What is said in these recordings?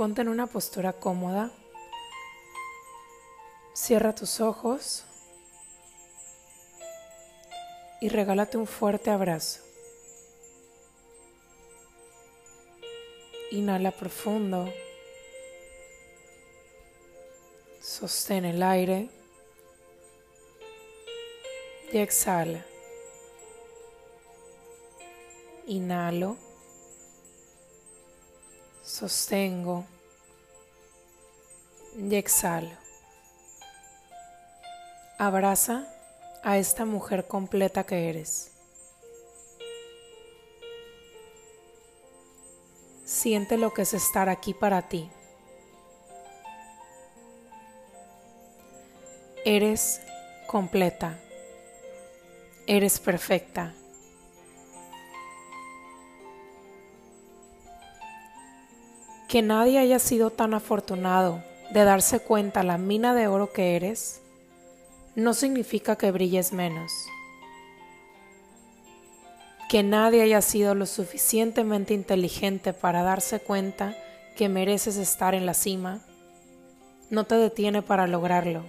Ponte en una postura cómoda. Cierra tus ojos y regálate un fuerte abrazo. Inhala profundo. Sostén el aire y exhala. Inhalo. Sostengo y exhalo. Abraza a esta mujer completa que eres. Siente lo que es estar aquí para ti. Eres completa. Eres perfecta. Que nadie haya sido tan afortunado de darse cuenta la mina de oro que eres no significa que brilles menos. Que nadie haya sido lo suficientemente inteligente para darse cuenta que mereces estar en la cima no te detiene para lograrlo.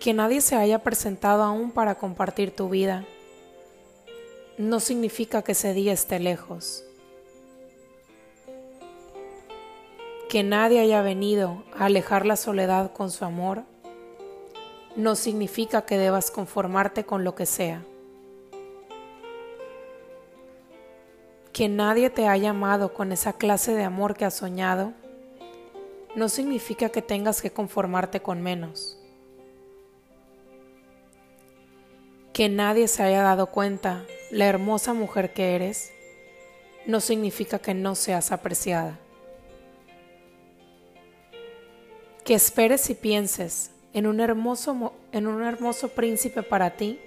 Que nadie se haya presentado aún para compartir tu vida no significa que ese día esté lejos. Que nadie haya venido a alejar la soledad con su amor no significa que debas conformarte con lo que sea. Que nadie te haya amado con esa clase de amor que has soñado no significa que tengas que conformarte con menos. que nadie se haya dado cuenta la hermosa mujer que eres, no significa que no seas apreciada. Que esperes y pienses en un hermoso, en un hermoso príncipe para ti,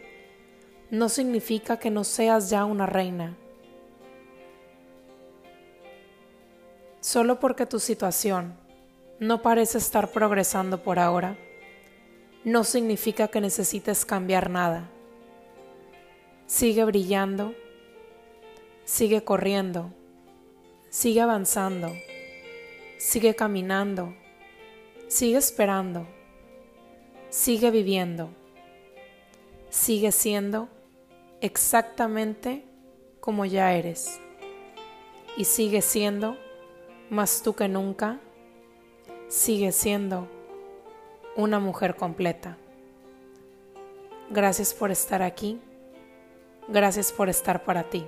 no significa que no seas ya una reina. Solo porque tu situación no parece estar progresando por ahora, no significa que necesites cambiar nada Sigue brillando, sigue corriendo, sigue avanzando, sigue caminando, sigue esperando, sigue viviendo, sigue siendo exactamente como ya eres y sigue siendo más tú que nunca, sigue siendo una mujer completa. Gracias por estar aquí. Gracias por estar para ti.